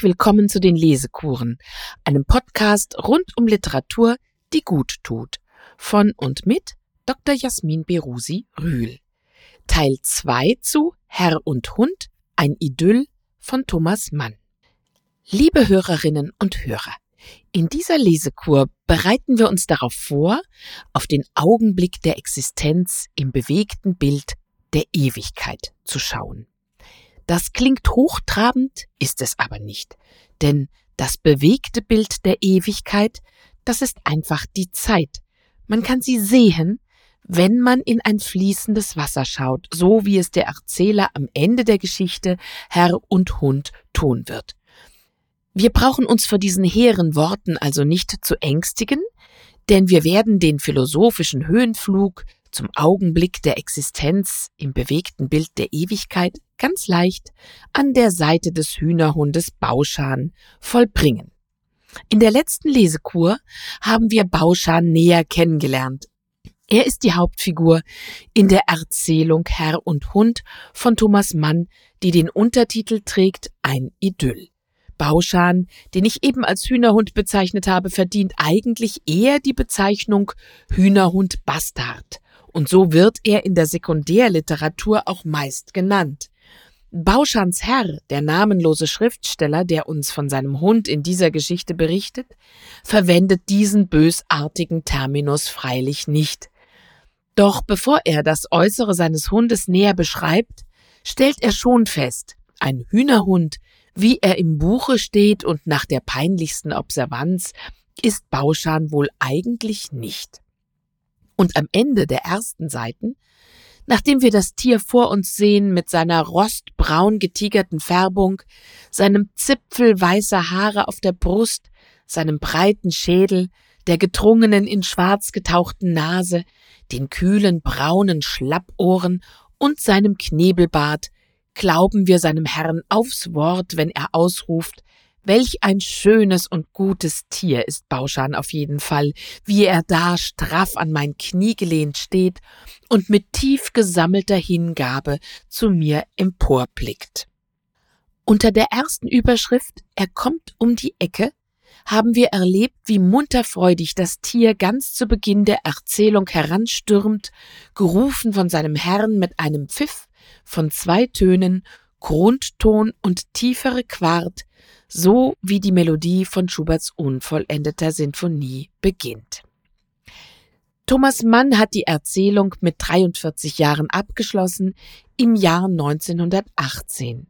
Herzlich willkommen zu den Lesekuren, einem Podcast rund um Literatur, die gut tut. Von und mit Dr. Jasmin Berusi Rühl. Teil 2 zu Herr und Hund, ein Idyll von Thomas Mann. Liebe Hörerinnen und Hörer, in dieser Lesekur bereiten wir uns darauf vor, auf den Augenblick der Existenz im bewegten Bild der Ewigkeit zu schauen. Das klingt hochtrabend, ist es aber nicht, denn das bewegte Bild der Ewigkeit, das ist einfach die Zeit. Man kann sie sehen, wenn man in ein fließendes Wasser schaut, so wie es der Erzähler am Ende der Geschichte Herr und Hund tun wird. Wir brauchen uns vor diesen hehren Worten also nicht zu ängstigen, denn wir werden den philosophischen Höhenflug zum Augenblick der Existenz im bewegten Bild der Ewigkeit ganz leicht an der Seite des Hühnerhundes Bauschan vollbringen. In der letzten Lesekur haben wir Bauschan näher kennengelernt. Er ist die Hauptfigur in der Erzählung Herr und Hund von Thomas Mann, die den Untertitel trägt Ein Idyll. Bauschan, den ich eben als Hühnerhund bezeichnet habe, verdient eigentlich eher die Bezeichnung Hühnerhund Bastard. Und so wird er in der Sekundärliteratur auch meist genannt. Bauschans Herr, der namenlose Schriftsteller, der uns von seinem Hund in dieser Geschichte berichtet, verwendet diesen bösartigen Terminus freilich nicht. Doch bevor er das Äußere seines Hundes näher beschreibt, stellt er schon fest, ein Hühnerhund wie er im Buche steht und nach der peinlichsten Observanz, ist Bauschan wohl eigentlich nicht. Und am Ende der ersten Seiten, nachdem wir das Tier vor uns sehen mit seiner rostbraun getigerten Färbung, seinem Zipfel weißer Haare auf der Brust, seinem breiten Schädel, der gedrungenen in schwarz getauchten Nase, den kühlen braunen Schlappohren und seinem Knebelbart, Glauben wir seinem Herrn aufs Wort, wenn er ausruft, Welch ein schönes und gutes Tier ist Bauschan auf jeden Fall, wie er da straff an mein Knie gelehnt steht und mit tief gesammelter Hingabe zu mir emporblickt. Unter der ersten Überschrift Er kommt um die Ecke haben wir erlebt, wie munterfreudig das Tier ganz zu Beginn der Erzählung heranstürmt, gerufen von seinem Herrn mit einem Pfiff von zwei Tönen, Grundton und tiefere Quart, so wie die Melodie von Schuberts unvollendeter Sinfonie beginnt. Thomas Mann hat die Erzählung mit 43 Jahren abgeschlossen im Jahr 1918.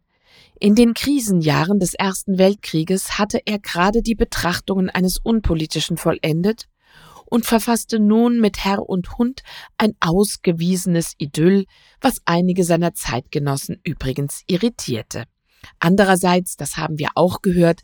In den Krisenjahren des Ersten Weltkrieges hatte er gerade die Betrachtungen eines Unpolitischen vollendet und verfasste nun mit Herr und Hund ein ausgewiesenes Idyll, was einige seiner Zeitgenossen übrigens irritierte. Andererseits, das haben wir auch gehört,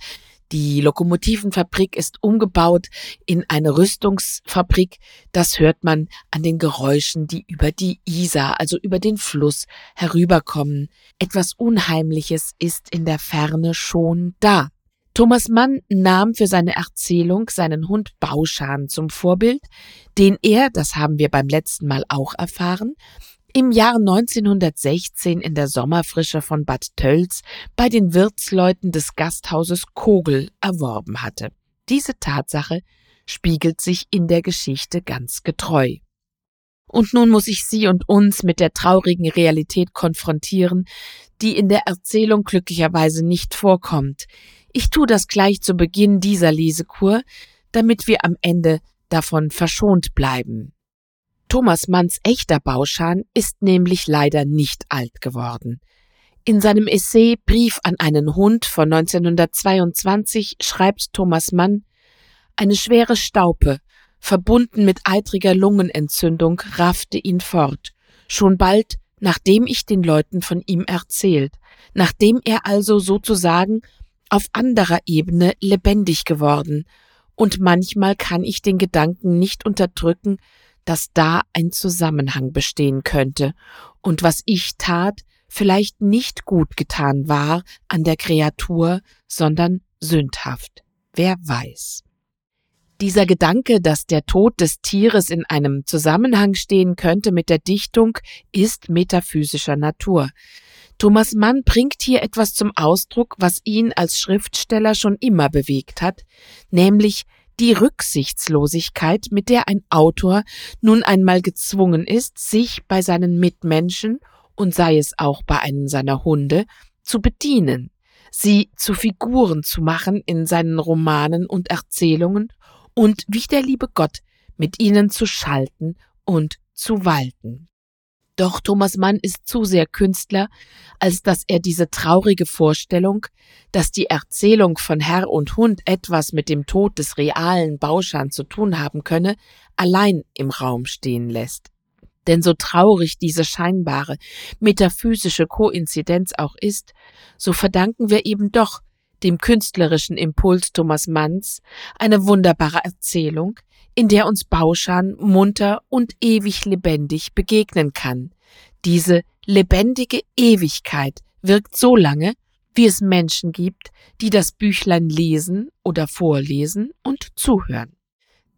die Lokomotivenfabrik ist umgebaut in eine Rüstungsfabrik. Das hört man an den Geräuschen, die über die Isar, also über den Fluss, herüberkommen. Etwas Unheimliches ist in der Ferne schon da. Thomas Mann nahm für seine Erzählung seinen Hund Bauschan zum Vorbild, den er, das haben wir beim letzten Mal auch erfahren, im Jahr 1916 in der Sommerfrische von Bad Tölz bei den Wirtsleuten des Gasthauses Kogel erworben hatte. Diese Tatsache spiegelt sich in der Geschichte ganz getreu. Und nun muss ich Sie und uns mit der traurigen Realität konfrontieren, die in der Erzählung glücklicherweise nicht vorkommt. Ich tue das gleich zu Beginn dieser Lesekur, damit wir am Ende davon verschont bleiben. Thomas Manns echter Bauschan ist nämlich leider nicht alt geworden. In seinem Essay Brief an einen Hund von 1922 schreibt Thomas Mann, eine schwere Staupe, verbunden mit eitriger Lungenentzündung, raffte ihn fort. Schon bald, nachdem ich den Leuten von ihm erzählt, nachdem er also sozusagen auf anderer Ebene lebendig geworden, und manchmal kann ich den Gedanken nicht unterdrücken, dass da ein Zusammenhang bestehen könnte und was ich tat, vielleicht nicht gut getan war an der Kreatur, sondern sündhaft. Wer weiß. Dieser Gedanke, dass der Tod des Tieres in einem Zusammenhang stehen könnte mit der Dichtung, ist metaphysischer Natur. Thomas Mann bringt hier etwas zum Ausdruck, was ihn als Schriftsteller schon immer bewegt hat, nämlich die Rücksichtslosigkeit, mit der ein Autor nun einmal gezwungen ist, sich bei seinen Mitmenschen und sei es auch bei einem seiner Hunde zu bedienen, sie zu Figuren zu machen in seinen Romanen und Erzählungen und wie der liebe Gott mit ihnen zu schalten und zu walten. Doch Thomas Mann ist zu sehr Künstler, als dass er diese traurige Vorstellung, dass die Erzählung von Herr und Hund etwas mit dem Tod des realen Bauschan zu tun haben könne, allein im Raum stehen lässt. Denn so traurig diese scheinbare metaphysische Koinzidenz auch ist, so verdanken wir eben doch dem künstlerischen Impuls Thomas Manns eine wunderbare Erzählung, in der uns Bauschan munter und ewig lebendig begegnen kann. Diese lebendige Ewigkeit wirkt so lange, wie es Menschen gibt, die das Büchlein lesen oder vorlesen und zuhören.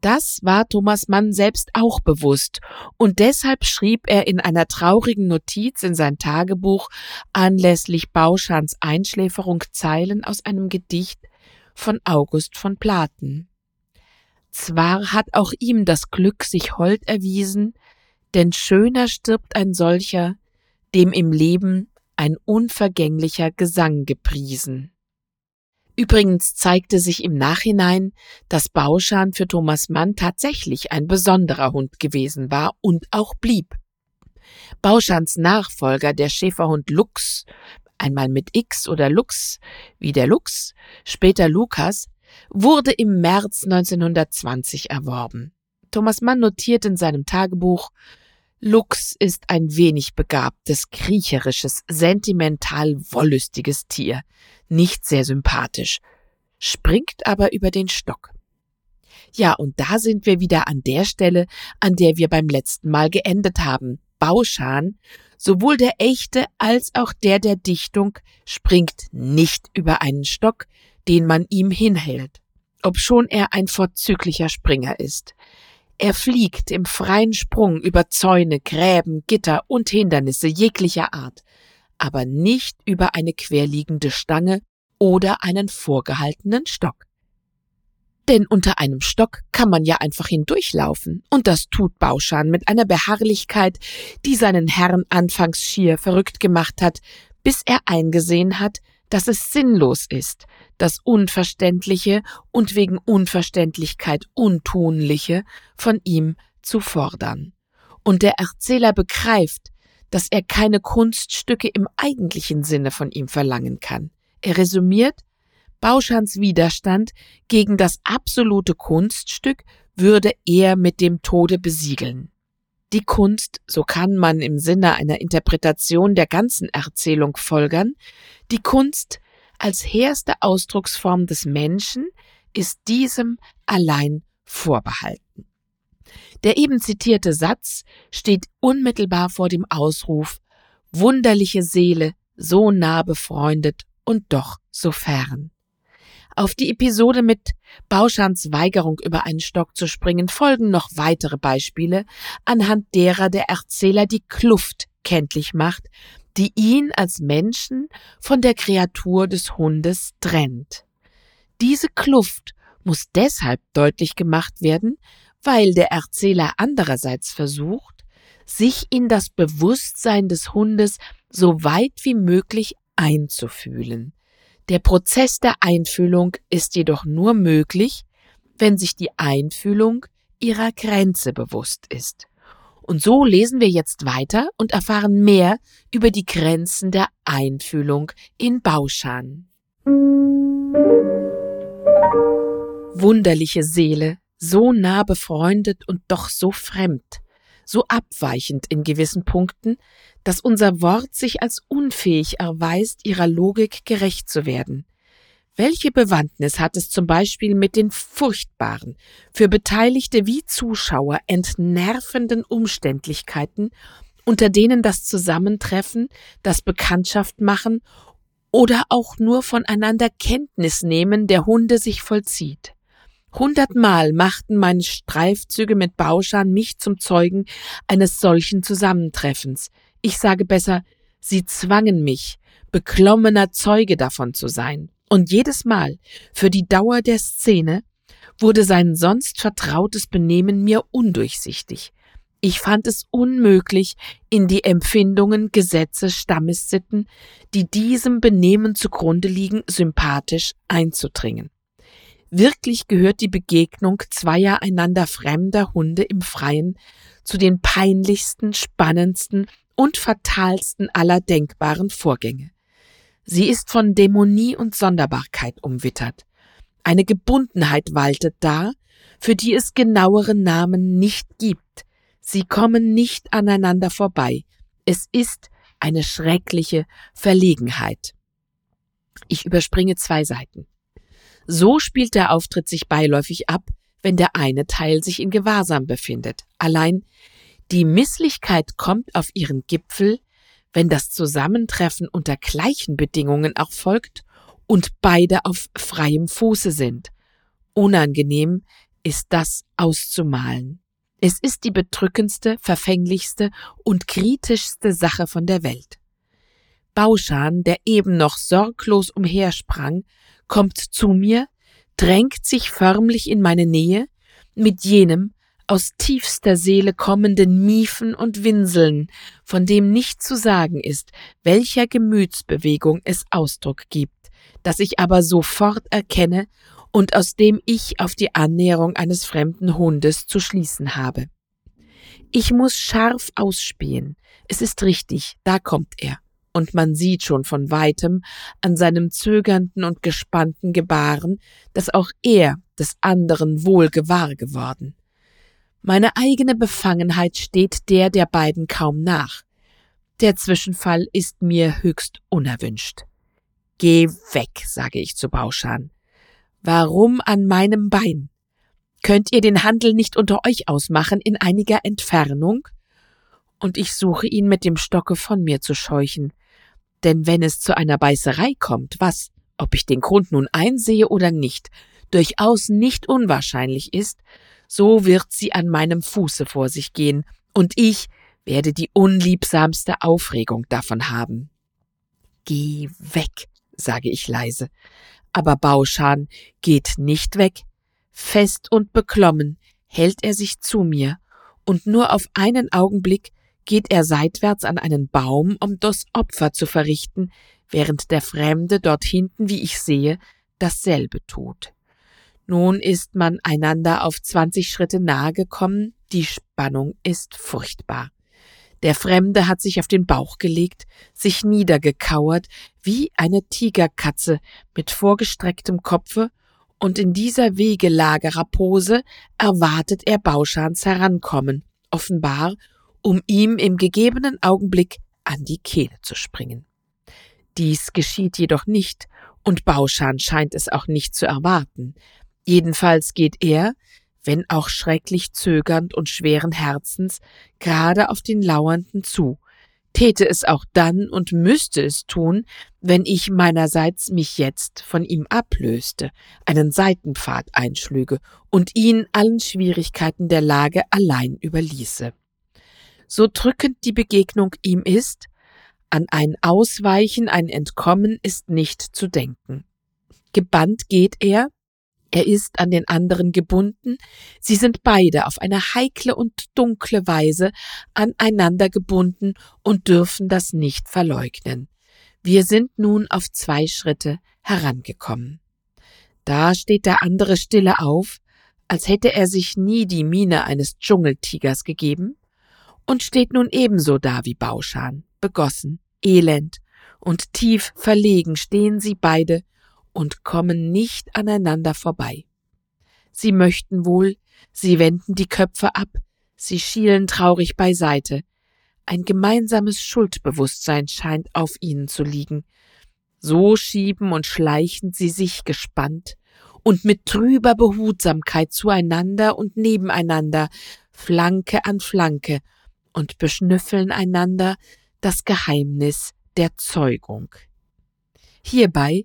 Das war Thomas Mann selbst auch bewusst, und deshalb schrieb er in einer traurigen Notiz in sein Tagebuch anlässlich Bauschans Einschläferung Zeilen aus einem Gedicht von August von Platen. Zwar hat auch ihm das Glück sich hold erwiesen, denn schöner stirbt ein solcher, dem im Leben ein unvergänglicher Gesang gepriesen. Übrigens zeigte sich im Nachhinein, dass Bauschan für Thomas Mann tatsächlich ein besonderer Hund gewesen war und auch blieb. Bauschans Nachfolger, der Schäferhund Lux, einmal mit X oder Lux, wie der Lux, später Lukas, wurde im März 1920 erworben. Thomas Mann notiert in seinem Tagebuch, Lux ist ein wenig begabtes, kriecherisches, sentimental wollüstiges Tier, nicht sehr sympathisch, springt aber über den Stock. Ja, und da sind wir wieder an der Stelle, an der wir beim letzten Mal geendet haben. Bauschan, sowohl der echte als auch der der Dichtung, springt nicht über einen Stock, den man ihm hinhält, obschon er ein vorzüglicher Springer ist. Er fliegt im freien Sprung über Zäune, Gräben, Gitter und Hindernisse jeglicher Art, aber nicht über eine querliegende Stange oder einen vorgehaltenen Stock. Denn unter einem Stock kann man ja einfach hindurchlaufen, und das tut Bauschan mit einer Beharrlichkeit, die seinen Herrn anfangs schier verrückt gemacht hat, bis er eingesehen hat, dass es sinnlos ist, das Unverständliche und wegen Unverständlichkeit Untunliche von ihm zu fordern. Und der Erzähler begreift, dass er keine Kunststücke im eigentlichen Sinne von ihm verlangen kann. Er resümiert, Bauschans Widerstand gegen das absolute Kunststück würde er mit dem Tode besiegeln. Die Kunst, so kann man im Sinne einer Interpretation der ganzen Erzählung folgern, die Kunst als hehrste Ausdrucksform des Menschen ist diesem allein vorbehalten. Der eben zitierte Satz steht unmittelbar vor dem Ausruf Wunderliche Seele, so nah befreundet und doch so fern. Auf die Episode mit Bauschans Weigerung über einen Stock zu springen folgen noch weitere Beispiele, anhand derer der Erzähler die Kluft kenntlich macht, die ihn als Menschen von der Kreatur des Hundes trennt. Diese Kluft muss deshalb deutlich gemacht werden, weil der Erzähler andererseits versucht, sich in das Bewusstsein des Hundes so weit wie möglich einzufühlen. Der Prozess der Einfühlung ist jedoch nur möglich, wenn sich die Einfühlung ihrer Grenze bewusst ist. Und so lesen wir jetzt weiter und erfahren mehr über die Grenzen der Einfühlung in Bauschan. Wunderliche Seele, so nah befreundet und doch so fremd, so abweichend in gewissen Punkten, dass unser Wort sich als unfähig erweist, ihrer Logik gerecht zu werden. Welche Bewandtnis hat es zum Beispiel mit den furchtbaren, für Beteiligte wie Zuschauer entnervenden Umständlichkeiten, unter denen das Zusammentreffen, das Bekanntschaft machen oder auch nur voneinander Kenntnis nehmen der Hunde sich vollzieht? Hundertmal machten meine Streifzüge mit Bauschan mich zum Zeugen eines solchen Zusammentreffens. Ich sage besser, sie zwangen mich, beklommener Zeuge davon zu sein. Und jedes Mal, für die Dauer der Szene, wurde sein sonst vertrautes Benehmen mir undurchsichtig. Ich fand es unmöglich, in die Empfindungen, Gesetze, Stammessitten, die diesem Benehmen zugrunde liegen, sympathisch einzudringen. Wirklich gehört die Begegnung zweier einander fremder Hunde im Freien zu den peinlichsten, spannendsten und fatalsten aller denkbaren Vorgänge. Sie ist von Dämonie und Sonderbarkeit umwittert. Eine Gebundenheit waltet da, für die es genauere Namen nicht gibt. Sie kommen nicht aneinander vorbei. Es ist eine schreckliche Verlegenheit. Ich überspringe zwei Seiten. So spielt der Auftritt sich beiläufig ab, wenn der eine Teil sich in Gewahrsam befindet. Allein die Misslichkeit kommt auf ihren Gipfel, wenn das Zusammentreffen unter gleichen Bedingungen auch folgt und beide auf freiem Fuße sind. Unangenehm ist das auszumalen. Es ist die bedrückendste, verfänglichste und kritischste Sache von der Welt. Bauschan, der eben noch sorglos umhersprang, kommt zu mir, drängt sich förmlich in meine Nähe, mit jenem aus tiefster Seele kommenden Miefen und Winseln, von dem nicht zu sagen ist, welcher Gemütsbewegung es Ausdruck gibt, das ich aber sofort erkenne und aus dem ich auf die Annäherung eines fremden Hundes zu schließen habe. Ich muss scharf ausspähen. Es ist richtig, da kommt er und man sieht schon von weitem an seinem zögernden und gespannten Gebaren, dass auch er des anderen wohl gewahr geworden. Meine eigene Befangenheit steht der der beiden kaum nach. Der Zwischenfall ist mir höchst unerwünscht. Geh weg, sage ich zu Bauschan. Warum an meinem Bein? Könnt ihr den Handel nicht unter euch ausmachen in einiger Entfernung? Und ich suche ihn mit dem Stocke von mir zu scheuchen. Denn wenn es zu einer Beißerei kommt, was, ob ich den Grund nun einsehe oder nicht, durchaus nicht unwahrscheinlich ist, so wird sie an meinem Fuße vor sich gehen, und ich werde die unliebsamste Aufregung davon haben. Geh weg, sage ich leise, aber Bauschan geht nicht weg. Fest und beklommen hält er sich zu mir, und nur auf einen Augenblick geht er seitwärts an einen Baum, um das Opfer zu verrichten, während der Fremde dort hinten, wie ich sehe, dasselbe tut. Nun ist man einander auf zwanzig Schritte nahe gekommen, die Spannung ist furchtbar. Der Fremde hat sich auf den Bauch gelegt, sich niedergekauert, wie eine Tigerkatze mit vorgestrecktem Kopfe, und in dieser wegelagerer Pose erwartet er Bauschans Herankommen, offenbar um ihm im gegebenen Augenblick an die Kehle zu springen. Dies geschieht jedoch nicht, und Bauschan scheint es auch nicht zu erwarten. Jedenfalls geht er, wenn auch schrecklich zögernd und schweren Herzens, gerade auf den Lauernden zu, täte es auch dann und müsste es tun, wenn ich meinerseits mich jetzt von ihm ablöste, einen Seitenpfad einschlüge und ihn allen Schwierigkeiten der Lage allein überließe so drückend die Begegnung ihm ist, an ein Ausweichen, ein Entkommen ist nicht zu denken. Gebannt geht er, er ist an den anderen gebunden, sie sind beide auf eine heikle und dunkle Weise aneinander gebunden und dürfen das nicht verleugnen. Wir sind nun auf zwei Schritte herangekommen. Da steht der andere stille auf, als hätte er sich nie die Miene eines Dschungeltigers gegeben, und steht nun ebenso da wie Bauschan, begossen, elend und tief verlegen stehen sie beide und kommen nicht aneinander vorbei. Sie möchten wohl, sie wenden die Köpfe ab, sie schielen traurig beiseite. Ein gemeinsames Schuldbewusstsein scheint auf ihnen zu liegen. So schieben und schleichen sie sich gespannt und mit trüber Behutsamkeit zueinander und nebeneinander, Flanke an Flanke, und beschnüffeln einander das Geheimnis der Zeugung. Hierbei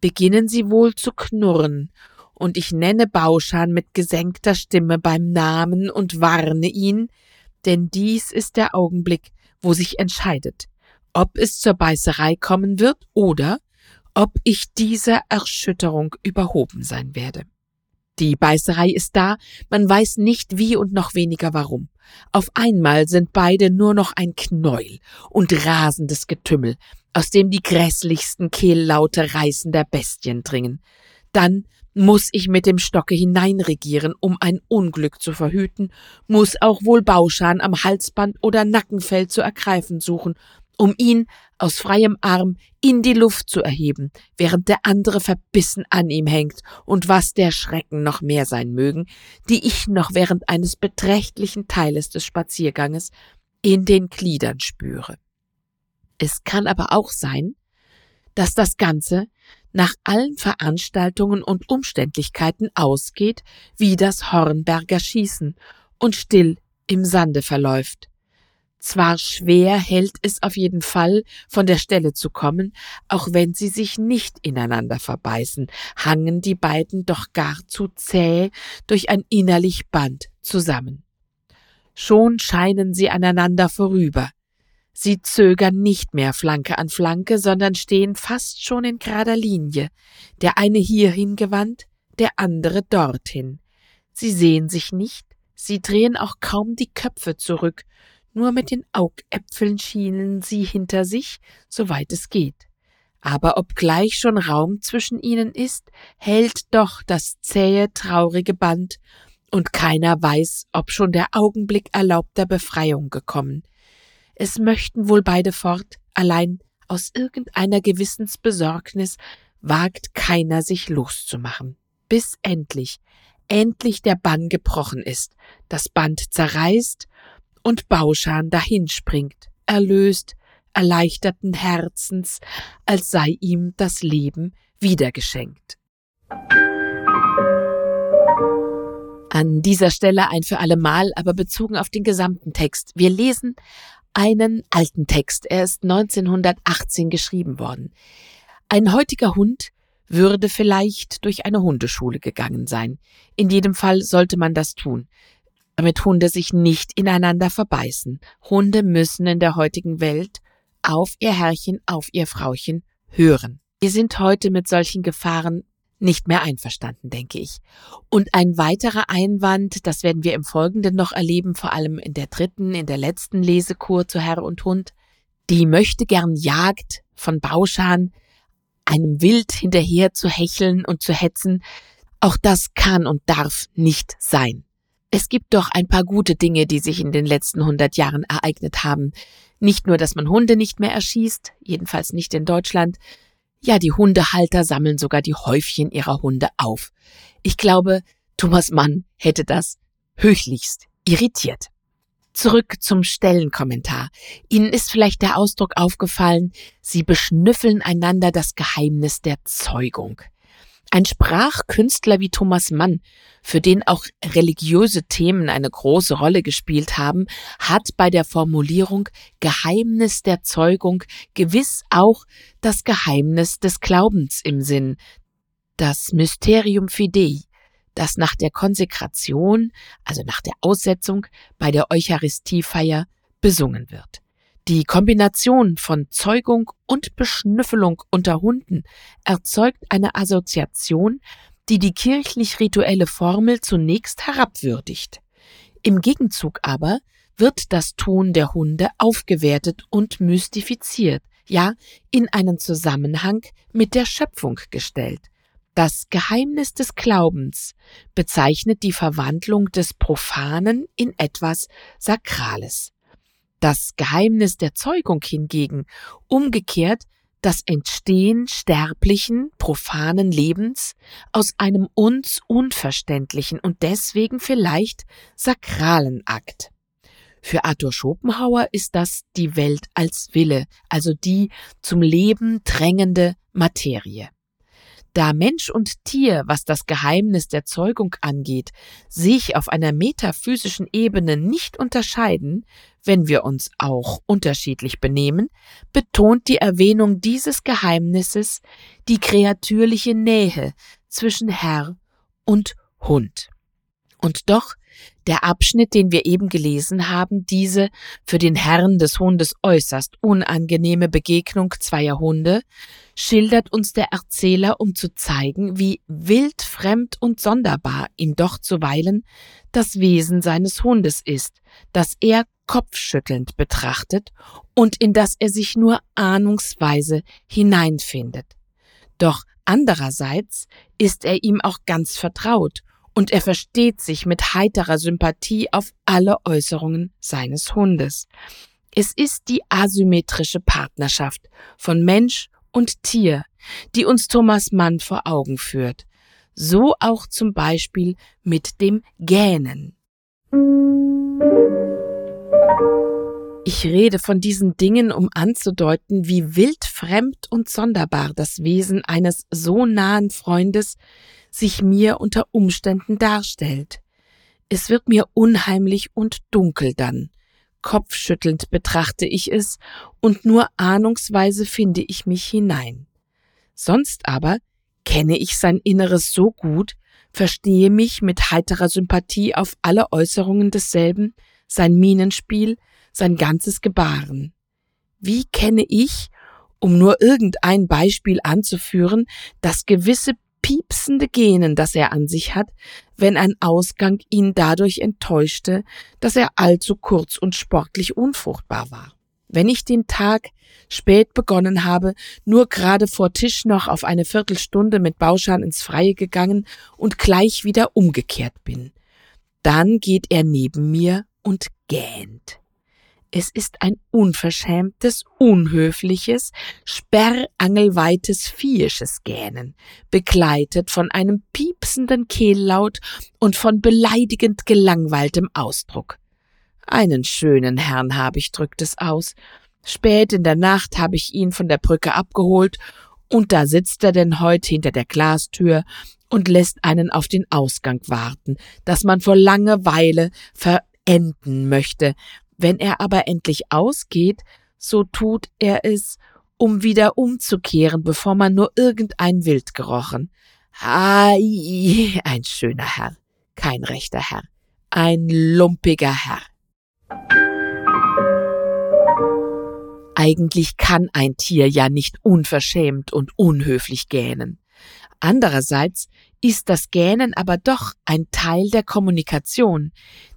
beginnen sie wohl zu knurren und ich nenne Bauschan mit gesenkter Stimme beim Namen und warne ihn, denn dies ist der Augenblick, wo sich entscheidet, ob es zur Beißerei kommen wird oder ob ich dieser Erschütterung überhoben sein werde. Die Beißerei ist da, man weiß nicht wie und noch weniger warum. Auf einmal sind beide nur noch ein Knäuel und rasendes Getümmel, aus dem die grässlichsten Kehllaute reißender Bestien dringen. Dann muss ich mit dem Stocke hineinregieren, um ein Unglück zu verhüten, muss auch wohl Bauschan am Halsband oder Nackenfell zu ergreifen suchen, um ihn aus freiem Arm in die Luft zu erheben, während der andere verbissen an ihm hängt, und was der Schrecken noch mehr sein mögen, die ich noch während eines beträchtlichen Teiles des Spazierganges in den Gliedern spüre. Es kann aber auch sein, dass das Ganze nach allen Veranstaltungen und Umständlichkeiten ausgeht wie das Hornberger Schießen und still im Sande verläuft. Zwar schwer hält es auf jeden Fall, von der Stelle zu kommen, auch wenn sie sich nicht ineinander verbeißen, hangen die beiden doch gar zu zäh durch ein innerlich Band zusammen. Schon scheinen sie aneinander vorüber. Sie zögern nicht mehr Flanke an Flanke, sondern stehen fast schon in gerader Linie, der eine hierhin gewandt, der andere dorthin. Sie sehen sich nicht, sie drehen auch kaum die Köpfe zurück, nur mit den Augäpfeln schienen sie hinter sich, soweit es geht. Aber obgleich schon Raum zwischen ihnen ist, hält doch das zähe, traurige Band, und keiner weiß, ob schon der Augenblick erlaubter Befreiung gekommen. Es möchten wohl beide fort, allein aus irgendeiner Gewissensbesorgnis wagt keiner sich loszumachen, bis endlich, endlich der Bann gebrochen ist, das Band zerreißt und Bauschan dahinspringt, erlöst, erleichterten Herzens, als sei ihm das Leben wiedergeschenkt. An dieser Stelle ein für alle Mal, aber bezogen auf den gesamten Text. Wir lesen einen alten Text. Er ist 1918 geschrieben worden. Ein heutiger Hund würde vielleicht durch eine Hundeschule gegangen sein. In jedem Fall sollte man das tun damit Hunde sich nicht ineinander verbeißen. Hunde müssen in der heutigen Welt auf ihr Herrchen, auf ihr Frauchen hören. Wir sind heute mit solchen Gefahren nicht mehr einverstanden, denke ich. Und ein weiterer Einwand, das werden wir im Folgenden noch erleben, vor allem in der dritten, in der letzten Lesekur zu Herr und Hund, die möchte gern Jagd von Bauschan, einem Wild hinterher zu hecheln und zu hetzen, auch das kann und darf nicht sein. Es gibt doch ein paar gute Dinge, die sich in den letzten hundert Jahren ereignet haben. Nicht nur, dass man Hunde nicht mehr erschießt, jedenfalls nicht in Deutschland. Ja, die Hundehalter sammeln sogar die Häufchen ihrer Hunde auf. Ich glaube, Thomas Mann hätte das höchlichst irritiert. Zurück zum Stellenkommentar. Ihnen ist vielleicht der Ausdruck aufgefallen, Sie beschnüffeln einander das Geheimnis der Zeugung. Ein Sprachkünstler wie Thomas Mann, für den auch religiöse Themen eine große Rolle gespielt haben, hat bei der Formulierung Geheimnis der Zeugung gewiss auch das Geheimnis des Glaubens im Sinn, das Mysterium Fidei, das nach der Konsekration, also nach der Aussetzung bei der Eucharistiefeier besungen wird. Die Kombination von Zeugung und Beschnüffelung unter Hunden erzeugt eine Assoziation, die die kirchlich-rituelle Formel zunächst herabwürdigt. Im Gegenzug aber wird das Tun der Hunde aufgewertet und mystifiziert, ja in einen Zusammenhang mit der Schöpfung gestellt. Das Geheimnis des Glaubens bezeichnet die Verwandlung des Profanen in etwas Sakrales. Das Geheimnis der Zeugung hingegen umgekehrt das Entstehen sterblichen, profanen Lebens aus einem uns unverständlichen und deswegen vielleicht sakralen Akt. Für Arthur Schopenhauer ist das die Welt als Wille, also die zum Leben drängende Materie. Da Mensch und Tier, was das Geheimnis der Zeugung angeht, sich auf einer metaphysischen Ebene nicht unterscheiden, wenn wir uns auch unterschiedlich benehmen, betont die Erwähnung dieses Geheimnisses die kreatürliche Nähe zwischen Herr und Hund. Und doch der Abschnitt, den wir eben gelesen haben, diese für den Herrn des Hundes äußerst unangenehme Begegnung zweier Hunde, schildert uns der Erzähler, um zu zeigen, wie wild, fremd und sonderbar ihm doch zuweilen das Wesen seines Hundes ist, das er kopfschüttelnd betrachtet und in das er sich nur ahnungsweise hineinfindet. Doch andererseits ist er ihm auch ganz vertraut und er versteht sich mit heiterer Sympathie auf alle Äußerungen seines Hundes. Es ist die asymmetrische Partnerschaft von Mensch und Tier, die uns Thomas Mann vor Augen führt. So auch zum Beispiel mit dem Gähnen. Ich rede von diesen Dingen, um anzudeuten, wie wildfremd und sonderbar das Wesen eines so nahen Freundes sich mir unter Umständen darstellt. Es wird mir unheimlich und dunkel dann. Kopfschüttelnd betrachte ich es und nur ahnungsweise finde ich mich hinein. Sonst aber kenne ich sein Inneres so gut, verstehe mich mit heiterer Sympathie auf alle Äußerungen desselben, sein Mienenspiel, sein ganzes Gebaren. Wie kenne ich, um nur irgendein Beispiel anzuführen, das gewisse piepsende Gähnen, das er an sich hat, wenn ein Ausgang ihn dadurch enttäuschte, dass er allzu kurz und sportlich unfruchtbar war. Wenn ich den Tag spät begonnen habe, nur gerade vor Tisch noch auf eine Viertelstunde mit Bauschan ins Freie gegangen und gleich wieder umgekehrt bin, dann geht er neben mir und gähnt. Es ist ein unverschämtes, unhöfliches, sperrangelweites viehisches Gähnen, begleitet von einem piepsenden Kehllaut und von beleidigend gelangweiltem Ausdruck. Einen schönen Herrn habe ich, drückt es aus. Spät in der Nacht habe ich ihn von der Brücke abgeholt, und da sitzt er denn heut hinter der Glastür und lässt einen auf den Ausgang warten, dass man vor Langeweile verenden möchte, wenn er aber endlich ausgeht, so tut er es, um wieder umzukehren, bevor man nur irgendein Wild gerochen. Ai, ein schöner Herr, kein rechter Herr, ein lumpiger Herr. Eigentlich kann ein Tier ja nicht unverschämt und unhöflich gähnen. Andererseits ist das Gähnen aber doch ein Teil der Kommunikation,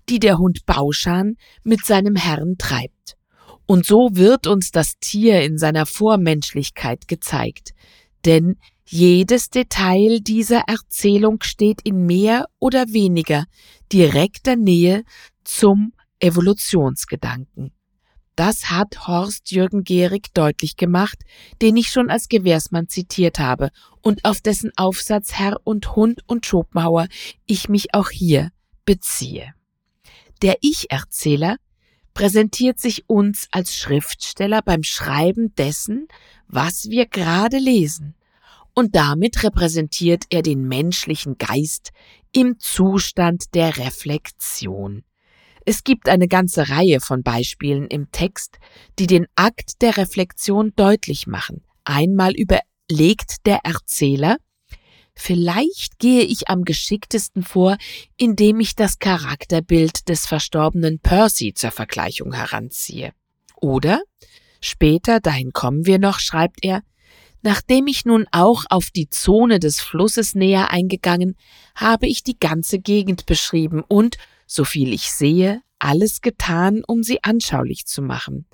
die der Hund Bauschan mit seinem Herrn treibt. Und so wird uns das Tier in seiner Vormenschlichkeit gezeigt, denn jedes Detail dieser Erzählung steht in mehr oder weniger direkter Nähe zum Evolutionsgedanken. Das hat Horst Jürgen Gehrig deutlich gemacht, den ich schon als Gewährsmann zitiert habe und auf dessen Aufsatz Herr und Hund und Schopenhauer ich mich auch hier beziehe. Der Ich-Erzähler präsentiert sich uns als Schriftsteller beim Schreiben dessen, was wir gerade lesen. Und damit repräsentiert er den menschlichen Geist im Zustand der Reflexion. Es gibt eine ganze Reihe von Beispielen im Text, die den Akt der Reflexion deutlich machen. Einmal überlegt der Erzähler, Vielleicht gehe ich am geschicktesten vor, indem ich das Charakterbild des verstorbenen Percy zur Vergleichung heranziehe. Oder später, dahin kommen wir noch, schreibt er, Nachdem ich nun auch auf die Zone des Flusses näher eingegangen, habe ich die ganze Gegend beschrieben und, so viel ich sehe, alles getan, um sie anschaulich zu machen.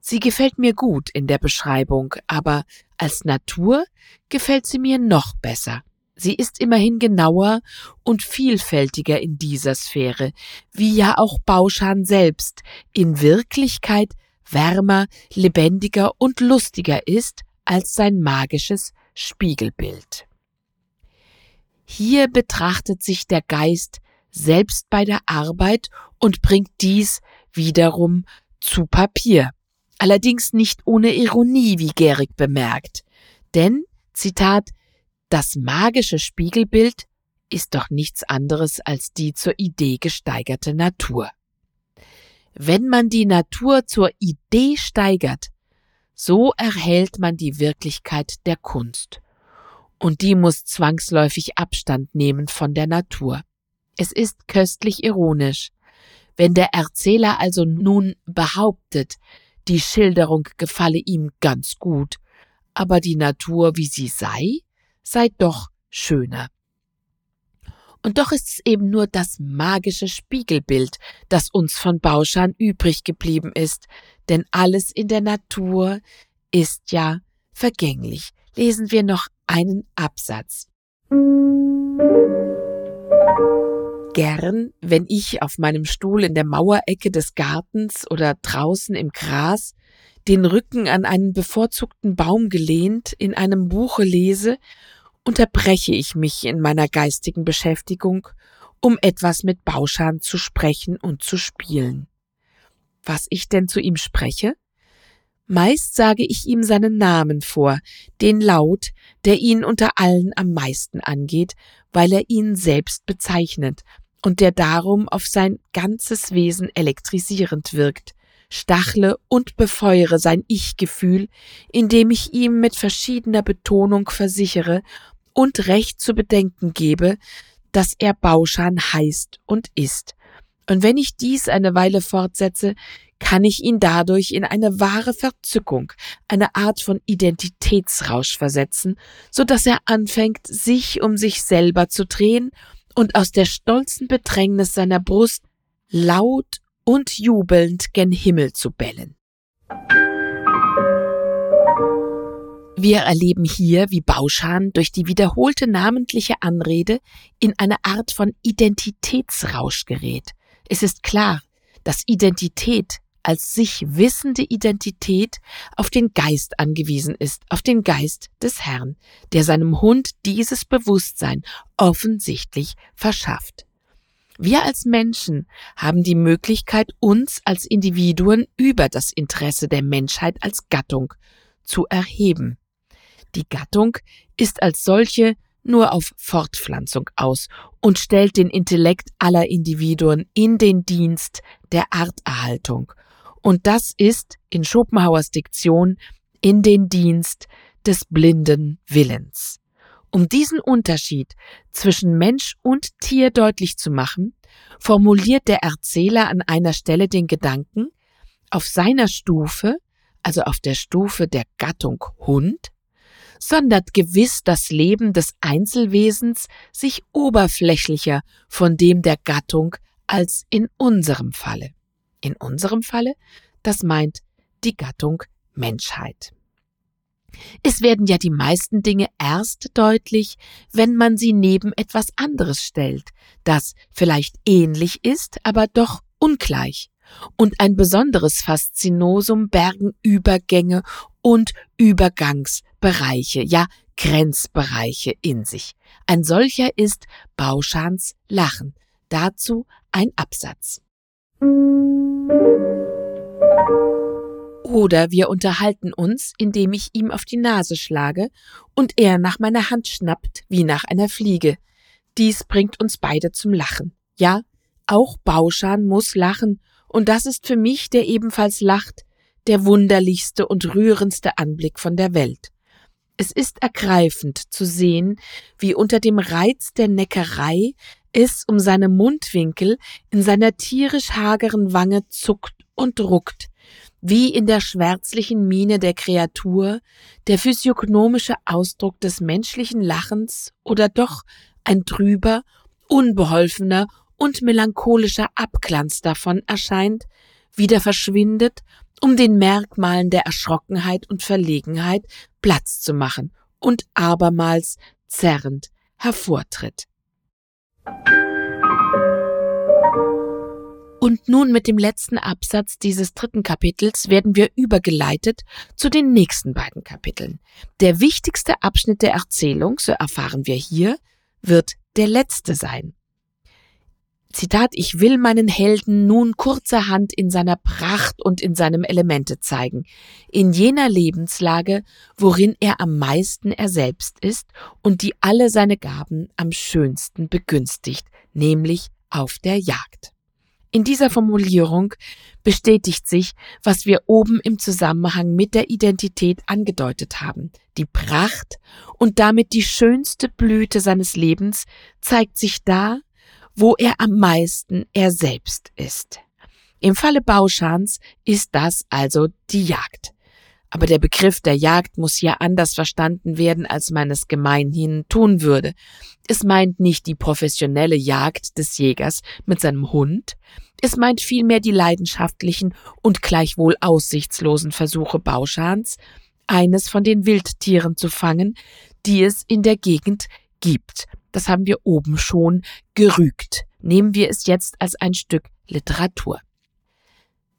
Sie gefällt mir gut in der Beschreibung, aber als Natur gefällt sie mir noch besser. Sie ist immerhin genauer und vielfältiger in dieser Sphäre, wie ja auch Bauschan selbst in Wirklichkeit wärmer, lebendiger und lustiger ist als sein magisches Spiegelbild. Hier betrachtet sich der Geist selbst bei der Arbeit und bringt dies wiederum zu Papier. Allerdings nicht ohne Ironie, wie Gehrig bemerkt. Denn, Zitat, das magische Spiegelbild ist doch nichts anderes als die zur Idee gesteigerte Natur. Wenn man die Natur zur Idee steigert, so erhält man die Wirklichkeit der Kunst. und die muss zwangsläufig Abstand nehmen von der Natur. Es ist köstlich ironisch. Wenn der Erzähler also nun behauptet, die Schilderung gefalle ihm ganz gut, aber die Natur, wie sie sei, sei doch schöner. Und doch ist es eben nur das magische Spiegelbild, das uns von Bauschan übrig geblieben ist, denn alles in der Natur ist ja vergänglich. Lesen wir noch einen Absatz. Gern, wenn ich auf meinem Stuhl in der Mauerecke des Gartens oder draußen im Gras den Rücken an einen bevorzugten Baum gelehnt in einem Buche lese, unterbreche ich mich in meiner geistigen Beschäftigung, um etwas mit Bauschan zu sprechen und zu spielen. Was ich denn zu ihm spreche? Meist sage ich ihm seinen Namen vor, den Laut, der ihn unter allen am meisten angeht, weil er ihn selbst bezeichnet und der darum auf sein ganzes Wesen elektrisierend wirkt, stachle und befeuere sein Ich-Gefühl, indem ich ihm mit verschiedener Betonung versichere und recht zu bedenken gebe, dass er Bauschan heißt und ist. Und wenn ich dies eine Weile fortsetze, kann ich ihn dadurch in eine wahre Verzückung, eine Art von Identitätsrausch versetzen, so dass er anfängt, sich um sich selber zu drehen und aus der stolzen Bedrängnis seiner Brust laut und jubelnd gen Himmel zu bellen. Wir erleben hier, wie Bauschan durch die wiederholte namentliche Anrede in eine Art von Identitätsrausch gerät. Es ist klar, dass Identität als sich wissende Identität auf den Geist angewiesen ist, auf den Geist des Herrn, der seinem Hund dieses Bewusstsein offensichtlich verschafft. Wir als Menschen haben die Möglichkeit, uns als Individuen über das Interesse der Menschheit als Gattung zu erheben. Die Gattung ist als solche nur auf Fortpflanzung aus und stellt den Intellekt aller Individuen in den Dienst der Arterhaltung. Und das ist in Schopenhauers Diktion in den Dienst des blinden Willens. Um diesen Unterschied zwischen Mensch und Tier deutlich zu machen, formuliert der Erzähler an einer Stelle den Gedanken, auf seiner Stufe, also auf der Stufe der Gattung Hund, sondert gewiss das Leben des Einzelwesens sich oberflächlicher von dem der Gattung als in unserem Falle. In unserem Falle, das meint die Gattung Menschheit. Es werden ja die meisten Dinge erst deutlich, wenn man sie neben etwas anderes stellt, das vielleicht ähnlich ist, aber doch ungleich. Und ein besonderes Faszinosum bergen Übergänge und Übergangsbereiche, ja Grenzbereiche in sich. Ein solcher ist Bauschans Lachen. Dazu ein Absatz. Oder wir unterhalten uns, indem ich ihm auf die Nase schlage und er nach meiner Hand schnappt wie nach einer Fliege. Dies bringt uns beide zum Lachen. Ja, auch Bauschan muss lachen, und das ist für mich, der ebenfalls lacht, der wunderlichste und rührendste Anblick von der Welt. Es ist ergreifend zu sehen, wie unter dem Reiz der Neckerei es um seine Mundwinkel in seiner tierisch hageren Wange zuckt und ruckt, wie in der schwärzlichen Miene der Kreatur der physiognomische Ausdruck des menschlichen Lachens oder doch ein trüber, unbeholfener und melancholischer Abglanz davon erscheint, wieder verschwindet, um den Merkmalen der Erschrockenheit und Verlegenheit Platz zu machen und abermals zerrend hervortritt. Und nun mit dem letzten Absatz dieses dritten Kapitels werden wir übergeleitet zu den nächsten beiden Kapiteln. Der wichtigste Abschnitt der Erzählung, so erfahren wir hier, wird der letzte sein. Zitat, ich will meinen Helden nun kurzerhand in seiner Pracht und in seinem Elemente zeigen, in jener Lebenslage, worin er am meisten er selbst ist und die alle seine Gaben am schönsten begünstigt, nämlich auf der Jagd. In dieser Formulierung bestätigt sich, was wir oben im Zusammenhang mit der Identität angedeutet haben. Die Pracht und damit die schönste Blüte seines Lebens zeigt sich da, wo er am meisten er selbst ist. Im Falle Bauschans ist das also die Jagd. Aber der Begriff der Jagd muss hier anders verstanden werden, als man es gemeinhin tun würde. Es meint nicht die professionelle Jagd des Jägers mit seinem Hund, es meint vielmehr die leidenschaftlichen und gleichwohl aussichtslosen Versuche Bauschans, eines von den Wildtieren zu fangen, die es in der Gegend gibt. Das haben wir oben schon gerügt. Nehmen wir es jetzt als ein Stück Literatur.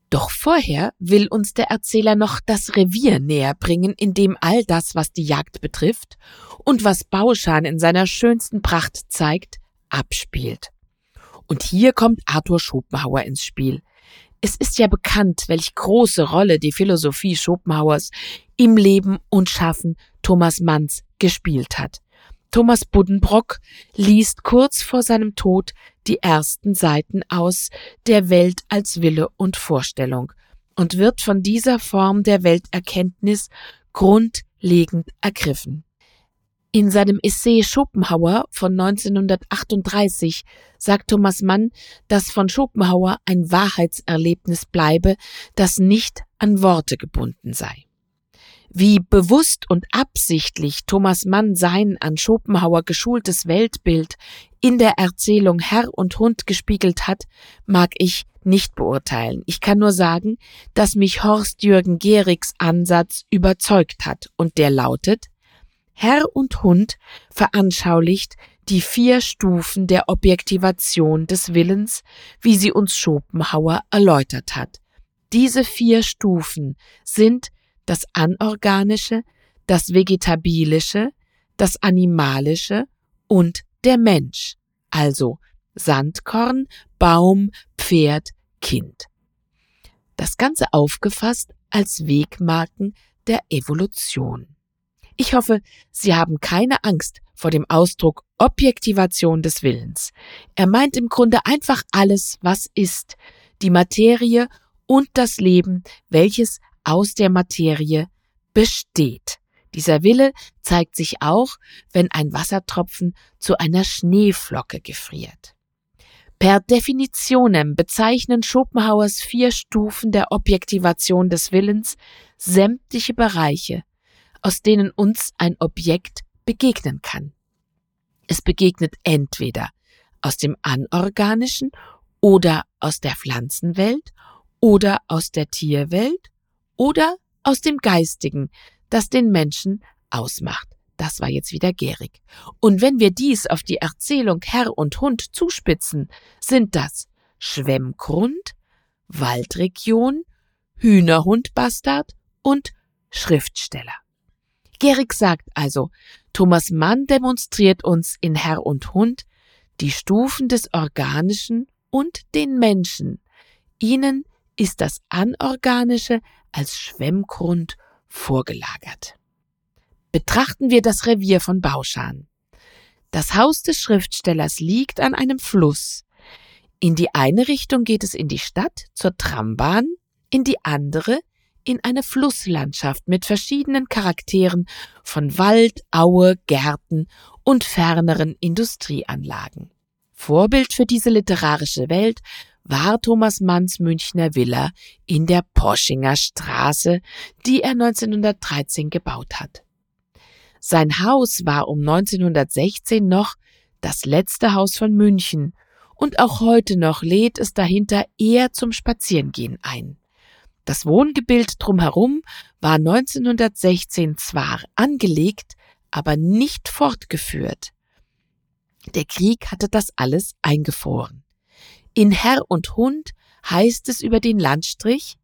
Doch vorher will uns der Erzähler noch das Revier näher bringen, in dem all das, was die Jagd betrifft und was Bauschan in seiner schönsten Pracht zeigt, abspielt. Und hier kommt Arthur Schopenhauer ins Spiel. Es ist ja bekannt, welch große Rolle die Philosophie Schopenhauers im Leben und Schaffen Thomas Manns gespielt hat. Thomas Buddenbrock liest kurz vor seinem Tod die ersten Seiten aus der Welt als Wille und Vorstellung und wird von dieser Form der Welterkenntnis grundlegend ergriffen. In seinem Essay Schopenhauer von 1938 sagt Thomas Mann, dass von Schopenhauer ein Wahrheitserlebnis bleibe, das nicht an Worte gebunden sei. Wie bewusst und absichtlich Thomas Mann sein an Schopenhauer geschultes Weltbild in der Erzählung Herr und Hund gespiegelt hat, mag ich nicht beurteilen. Ich kann nur sagen, dass mich Horst Jürgen Gehrigs Ansatz überzeugt hat und der lautet, Herr und Hund veranschaulicht die vier Stufen der Objektivation des Willens, wie sie uns Schopenhauer erläutert hat. Diese vier Stufen sind das Anorganische, das Vegetabilische, das Animalische und der Mensch, also Sandkorn, Baum, Pferd, Kind. Das Ganze aufgefasst als Wegmarken der Evolution. Ich hoffe, Sie haben keine Angst vor dem Ausdruck Objektivation des Willens. Er meint im Grunde einfach alles, was ist, die Materie und das Leben, welches aus der Materie besteht. Dieser Wille zeigt sich auch, wenn ein Wassertropfen zu einer Schneeflocke gefriert. Per Definitionem bezeichnen Schopenhauers vier Stufen der Objektivation des Willens sämtliche Bereiche, aus denen uns ein Objekt begegnen kann. Es begegnet entweder aus dem Anorganischen oder aus der Pflanzenwelt oder aus der Tierwelt oder aus dem Geistigen, das den Menschen ausmacht. Das war jetzt wieder gärig. Und wenn wir dies auf die Erzählung Herr und Hund zuspitzen, sind das Schwemmgrund, Waldregion, Hühnerhundbastard und Schriftsteller. Gehrig sagt also, Thomas Mann demonstriert uns in Herr und Hund die Stufen des Organischen und den Menschen. Ihnen ist das Anorganische als Schwemmgrund vorgelagert. Betrachten wir das Revier von Bauschan. Das Haus des Schriftstellers liegt an einem Fluss. In die eine Richtung geht es in die Stadt zur Trambahn, in die andere in eine Flusslandschaft mit verschiedenen Charakteren von Wald, Aue, Gärten und ferneren Industrieanlagen. Vorbild für diese literarische Welt war Thomas Manns Münchner Villa in der Poschinger Straße, die er 1913 gebaut hat. Sein Haus war um 1916 noch das letzte Haus von München und auch heute noch lädt es dahinter eher zum Spazierengehen ein. Das Wohngebild drumherum war 1916 zwar angelegt, aber nicht fortgeführt. Der Krieg hatte das alles eingefroren. In Herr und Hund heißt es über den Landstrich,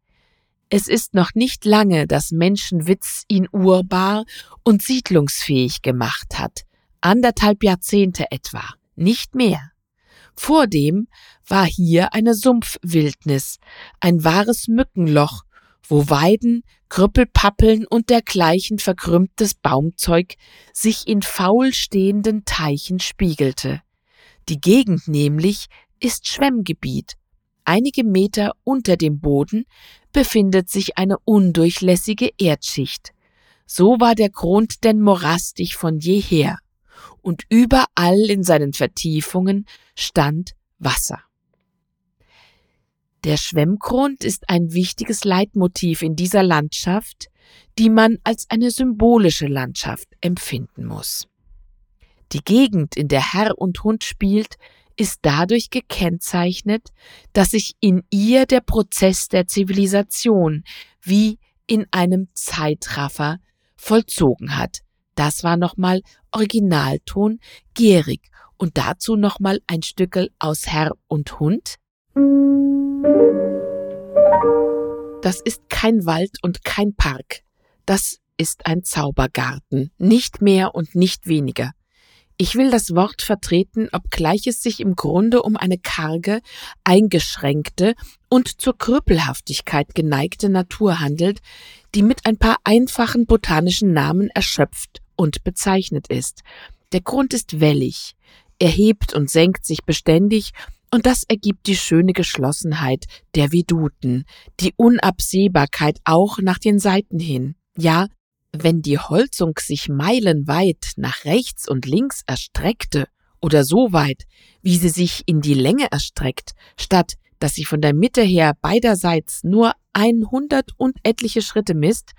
es ist noch nicht lange, dass Menschenwitz ihn urbar und siedlungsfähig gemacht hat. Anderthalb Jahrzehnte etwa, nicht mehr. Vordem war hier eine Sumpfwildnis, ein wahres Mückenloch, wo Weiden, Krüppelpappeln und dergleichen verkrümmtes Baumzeug sich in faul stehenden Teichen spiegelte. Die Gegend nämlich ist Schwemmgebiet, Einige Meter unter dem Boden befindet sich eine undurchlässige Erdschicht. So war der Grund denn morastig von jeher, und überall in seinen Vertiefungen stand Wasser. Der Schwemmgrund ist ein wichtiges Leitmotiv in dieser Landschaft, die man als eine symbolische Landschaft empfinden muss. Die Gegend, in der Herr und Hund spielt, ist dadurch gekennzeichnet, dass sich in ihr der Prozess der Zivilisation wie in einem Zeitraffer vollzogen hat. Das war nochmal Originalton gierig und dazu nochmal ein Stückel aus Herr und Hund. Das ist kein Wald und kein Park. Das ist ein Zaubergarten, nicht mehr und nicht weniger. Ich will das Wort vertreten, obgleich es sich im Grunde um eine karge, eingeschränkte und zur Krüppelhaftigkeit geneigte Natur handelt, die mit ein paar einfachen botanischen Namen erschöpft und bezeichnet ist. Der Grund ist wellig, er hebt und senkt sich beständig, und das ergibt die schöne Geschlossenheit der Veduten, die Unabsehbarkeit auch nach den Seiten hin. Ja, wenn die Holzung sich meilenweit nach rechts und links erstreckte, oder so weit, wie sie sich in die Länge erstreckt, statt dass sie von der Mitte her beiderseits nur einhundert und etliche Schritte misst,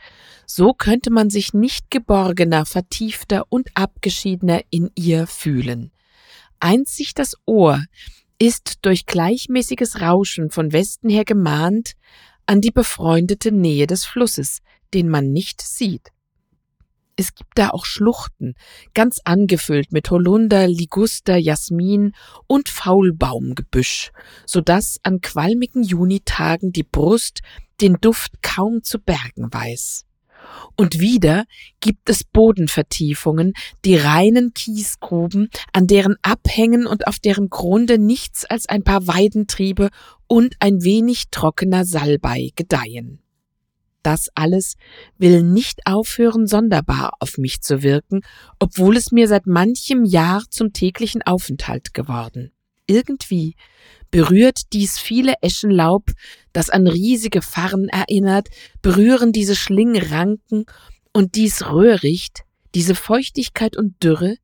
so könnte man sich nicht geborgener, vertiefter und abgeschiedener in ihr fühlen. Einzig das Ohr ist durch gleichmäßiges Rauschen von Westen her gemahnt an die befreundete Nähe des Flusses, den man nicht sieht. Es gibt da auch Schluchten, ganz angefüllt mit Holunder, Liguster, Jasmin und Faulbaumgebüsch, so dass an qualmigen Junitagen die Brust den Duft kaum zu bergen weiß. Und wieder gibt es Bodenvertiefungen, die reinen Kiesgruben, an deren Abhängen und auf deren Grunde nichts als ein paar Weidentriebe und ein wenig trockener Salbei gedeihen. Das alles will nicht aufhören, sonderbar auf mich zu wirken, obwohl es mir seit manchem Jahr zum täglichen Aufenthalt geworden. Irgendwie berührt dies viele Eschenlaub, das an riesige Farren erinnert, berühren diese Schlingranken und dies Röhricht, diese Feuchtigkeit und Dürre,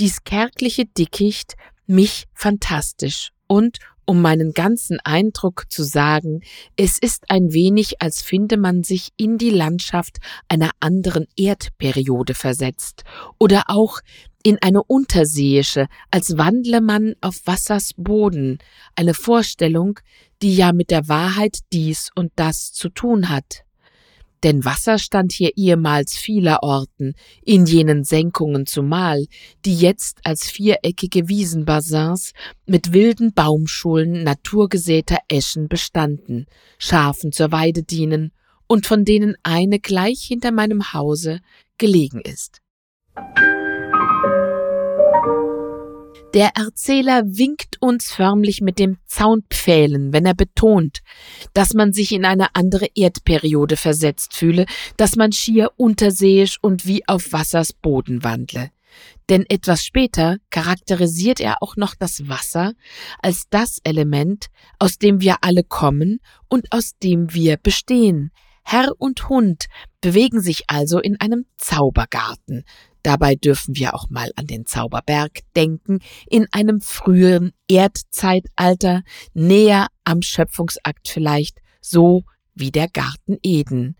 dies kärgliche Dickicht mich fantastisch und um meinen ganzen Eindruck zu sagen, es ist ein wenig, als finde man sich in die Landschaft einer anderen Erdperiode versetzt oder auch in eine unterseeische, als wandle man auf Wassers Boden, eine Vorstellung, die ja mit der Wahrheit dies und das zu tun hat. Denn Wasser stand hier ehemals vielerorten, in jenen Senkungen zumal, die jetzt als viereckige Wiesenbassins mit wilden Baumschulen naturgesäter Eschen bestanden, Schafen zur Weide dienen und von denen eine gleich hinter meinem Hause gelegen ist. Der Erzähler winkt uns förmlich mit dem Zaunpfählen, wenn er betont, dass man sich in eine andere Erdperiode versetzt fühle, dass man schier unterseeisch und wie auf Wassers Boden wandle. Denn etwas später charakterisiert er auch noch das Wasser als das Element, aus dem wir alle kommen und aus dem wir bestehen. Herr und Hund bewegen sich also in einem Zaubergarten, Dabei dürfen wir auch mal an den Zauberberg denken, in einem früheren Erdzeitalter, näher am Schöpfungsakt vielleicht, so wie der Garten Eden.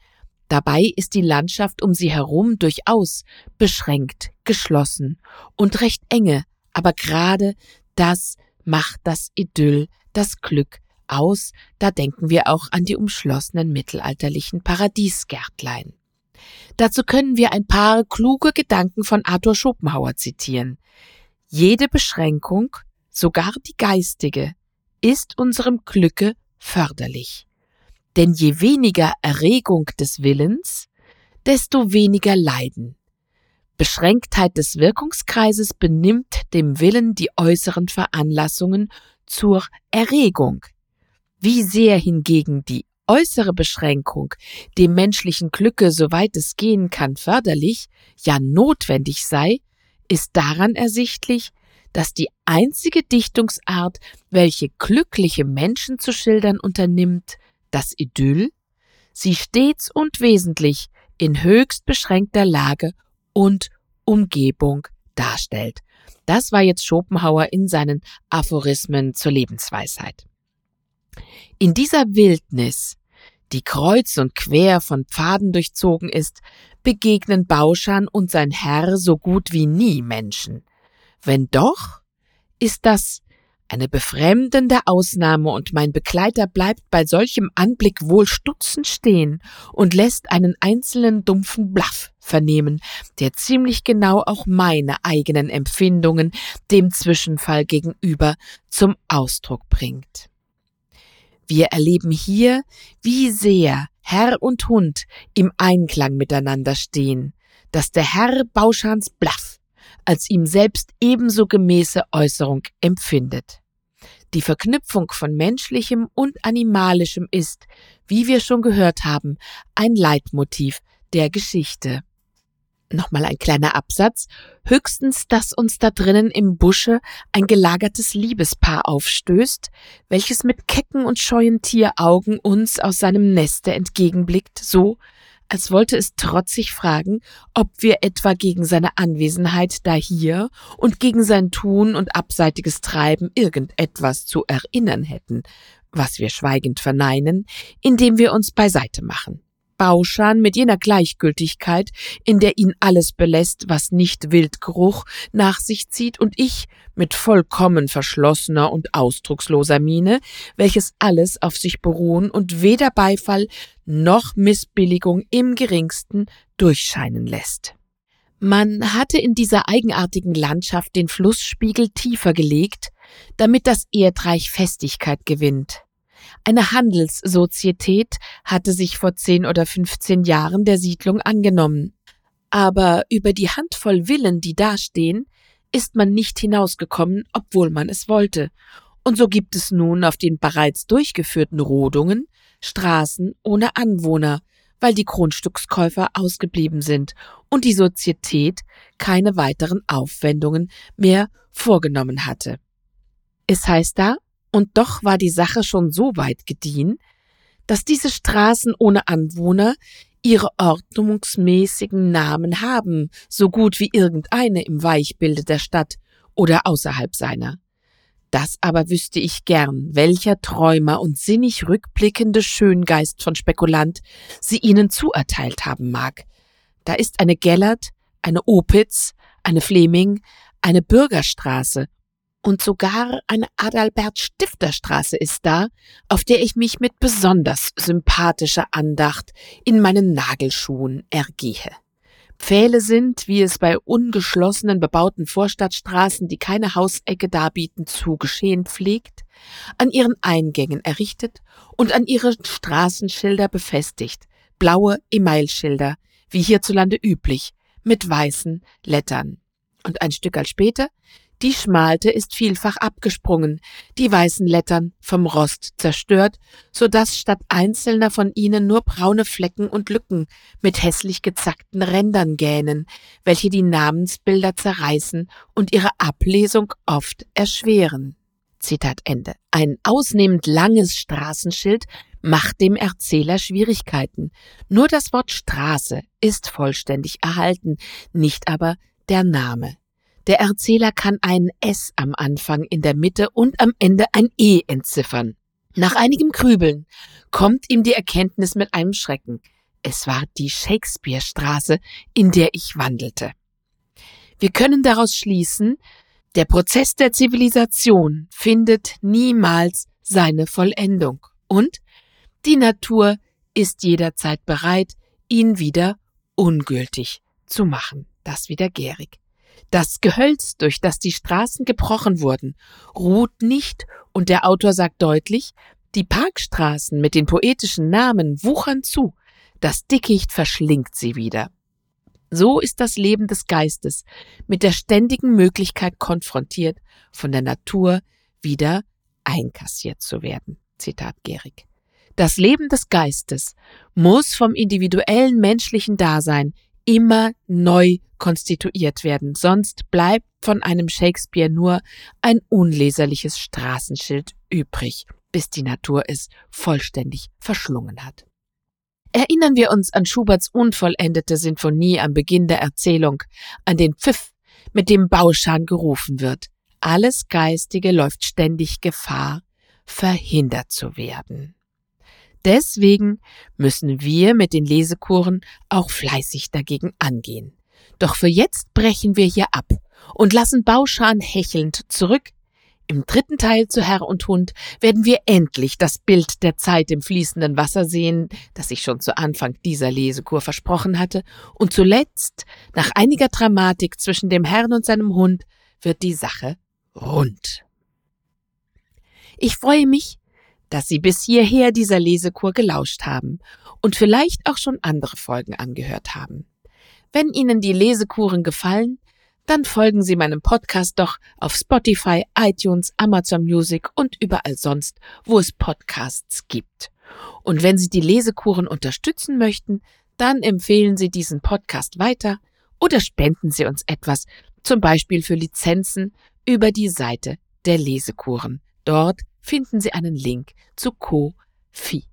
Dabei ist die Landschaft um sie herum durchaus beschränkt, geschlossen und recht enge, aber gerade das macht das Idyll, das Glück aus, da denken wir auch an die umschlossenen mittelalterlichen Paradiesgärtlein. Dazu können wir ein paar kluge Gedanken von Arthur Schopenhauer zitieren. Jede Beschränkung, sogar die geistige, ist unserem Glücke förderlich. Denn je weniger Erregung des Willens, desto weniger Leiden. Beschränktheit des Wirkungskreises benimmt dem Willen die äußeren Veranlassungen zur Erregung. Wie sehr hingegen die äußere Beschränkung dem menschlichen Glücke, soweit es gehen kann, förderlich, ja notwendig sei, ist daran ersichtlich, dass die einzige Dichtungsart, welche glückliche Menschen zu schildern unternimmt, das Idyll, sie stets und wesentlich in höchst beschränkter Lage und Umgebung darstellt. Das war jetzt Schopenhauer in seinen Aphorismen zur Lebensweisheit. In dieser Wildnis, die kreuz und quer von Pfaden durchzogen ist, begegnen Bauschan und sein Herr so gut wie nie Menschen. Wenn doch, ist das eine befremdende Ausnahme und mein Begleiter bleibt bei solchem Anblick wohl stutzend stehen und lässt einen einzelnen dumpfen Blaff vernehmen, der ziemlich genau auch meine eigenen Empfindungen dem Zwischenfall gegenüber zum Ausdruck bringt. Wir erleben hier, wie sehr Herr und Hund im Einklang miteinander stehen, dass der Herr Bauschans Blaff als ihm selbst ebenso gemäße Äußerung empfindet. Die Verknüpfung von menschlichem und animalischem ist, wie wir schon gehört haben, ein Leitmotiv der Geschichte. Nochmal ein kleiner Absatz. Höchstens, dass uns da drinnen im Busche ein gelagertes Liebespaar aufstößt, welches mit kecken und scheuen Tieraugen uns aus seinem Neste entgegenblickt, so, als wollte es trotzig fragen, ob wir etwa gegen seine Anwesenheit da hier und gegen sein Tun und abseitiges Treiben irgendetwas zu erinnern hätten, was wir schweigend verneinen, indem wir uns beiseite machen. Bauschan mit jener Gleichgültigkeit, in der ihn alles belässt, was nicht Wildgeruch nach sich zieht, und ich mit vollkommen verschlossener und ausdrucksloser Miene, welches alles auf sich beruhen und weder Beifall noch Missbilligung im geringsten durchscheinen lässt. Man hatte in dieser eigenartigen Landschaft den Flussspiegel tiefer gelegt, damit das Erdreich Festigkeit gewinnt. Eine Handelssozietät hatte sich vor zehn oder fünfzehn Jahren der Siedlung angenommen. Aber über die Handvoll Villen, die dastehen, ist man nicht hinausgekommen, obwohl man es wollte. Und so gibt es nun auf den bereits durchgeführten Rodungen Straßen ohne Anwohner, weil die Grundstückskäufer ausgeblieben sind und die Sozietät keine weiteren Aufwendungen mehr vorgenommen hatte. Es heißt da, und doch war die Sache schon so weit gediehen, dass diese Straßen ohne Anwohner ihre ordnungsmäßigen Namen haben, so gut wie irgendeine im Weichbilde der Stadt oder außerhalb seiner. Das aber wüsste ich gern, welcher Träumer und sinnig rückblickende Schöngeist von Spekulant sie ihnen zuerteilt haben mag. Da ist eine Gellert, eine Opitz, eine Fleming, eine Bürgerstraße und sogar eine Adalbert-Stifter-Straße ist da, auf der ich mich mit besonders sympathischer Andacht in meinen Nagelschuhen ergehe. Pfähle sind, wie es bei ungeschlossenen bebauten Vorstadtstraßen, die keine Hausecke darbieten, zu geschehen pflegt, an ihren Eingängen errichtet und an ihre Straßenschilder befestigt, blaue Emailschilder, wie hierzulande üblich, mit weißen Lettern. Und ein Stück als später die Schmalte ist vielfach abgesprungen, die weißen Lettern vom Rost zerstört, so dass statt einzelner von ihnen nur braune Flecken und Lücken mit hässlich gezackten Rändern gähnen, welche die Namensbilder zerreißen und ihre Ablesung oft erschweren. Zitat Ende. Ein ausnehmend langes Straßenschild macht dem Erzähler Schwierigkeiten. Nur das Wort Straße ist vollständig erhalten, nicht aber der Name. Der Erzähler kann ein S am Anfang, in der Mitte und am Ende ein E entziffern. Nach einigem Grübeln kommt ihm die Erkenntnis mit einem Schrecken. Es war die Shakespeare-Straße, in der ich wandelte. Wir können daraus schließen, der Prozess der Zivilisation findet niemals seine Vollendung und die Natur ist jederzeit bereit, ihn wieder ungültig zu machen. Das wieder gärig. Das Gehölz, durch das die Straßen gebrochen wurden, ruht nicht, und der Autor sagt deutlich, die Parkstraßen mit den poetischen Namen wuchern zu, das Dickicht verschlingt sie wieder. So ist das Leben des Geistes mit der ständigen Möglichkeit konfrontiert, von der Natur wieder einkassiert zu werden. Zitat Gehrig. Das Leben des Geistes muss vom individuellen menschlichen Dasein immer neu konstituiert werden, sonst bleibt von einem Shakespeare nur ein unleserliches Straßenschild übrig, bis die Natur es vollständig verschlungen hat. Erinnern wir uns an Schuberts unvollendete Sinfonie am Beginn der Erzählung, an den Pfiff, mit dem Bauschan gerufen wird. Alles Geistige läuft ständig Gefahr, verhindert zu werden. Deswegen müssen wir mit den Lesekuren auch fleißig dagegen angehen. Doch für jetzt brechen wir hier ab und lassen Bauschan hechelnd zurück. Im dritten Teil zu Herr und Hund werden wir endlich das Bild der Zeit im fließenden Wasser sehen, das ich schon zu Anfang dieser Lesekur versprochen hatte, und zuletzt, nach einiger Dramatik zwischen dem Herrn und seinem Hund, wird die Sache rund. Ich freue mich, dass Sie bis hierher dieser Lesekur gelauscht haben und vielleicht auch schon andere Folgen angehört haben. Wenn Ihnen die Lesekuren gefallen, dann folgen Sie meinem Podcast doch auf Spotify, iTunes, Amazon Music und überall sonst, wo es Podcasts gibt. Und wenn Sie die Lesekuren unterstützen möchten, dann empfehlen Sie diesen Podcast weiter oder spenden Sie uns etwas, zum Beispiel für Lizenzen, über die Seite der Lesekuren. Dort finden Sie einen Link zu Ko-Fi.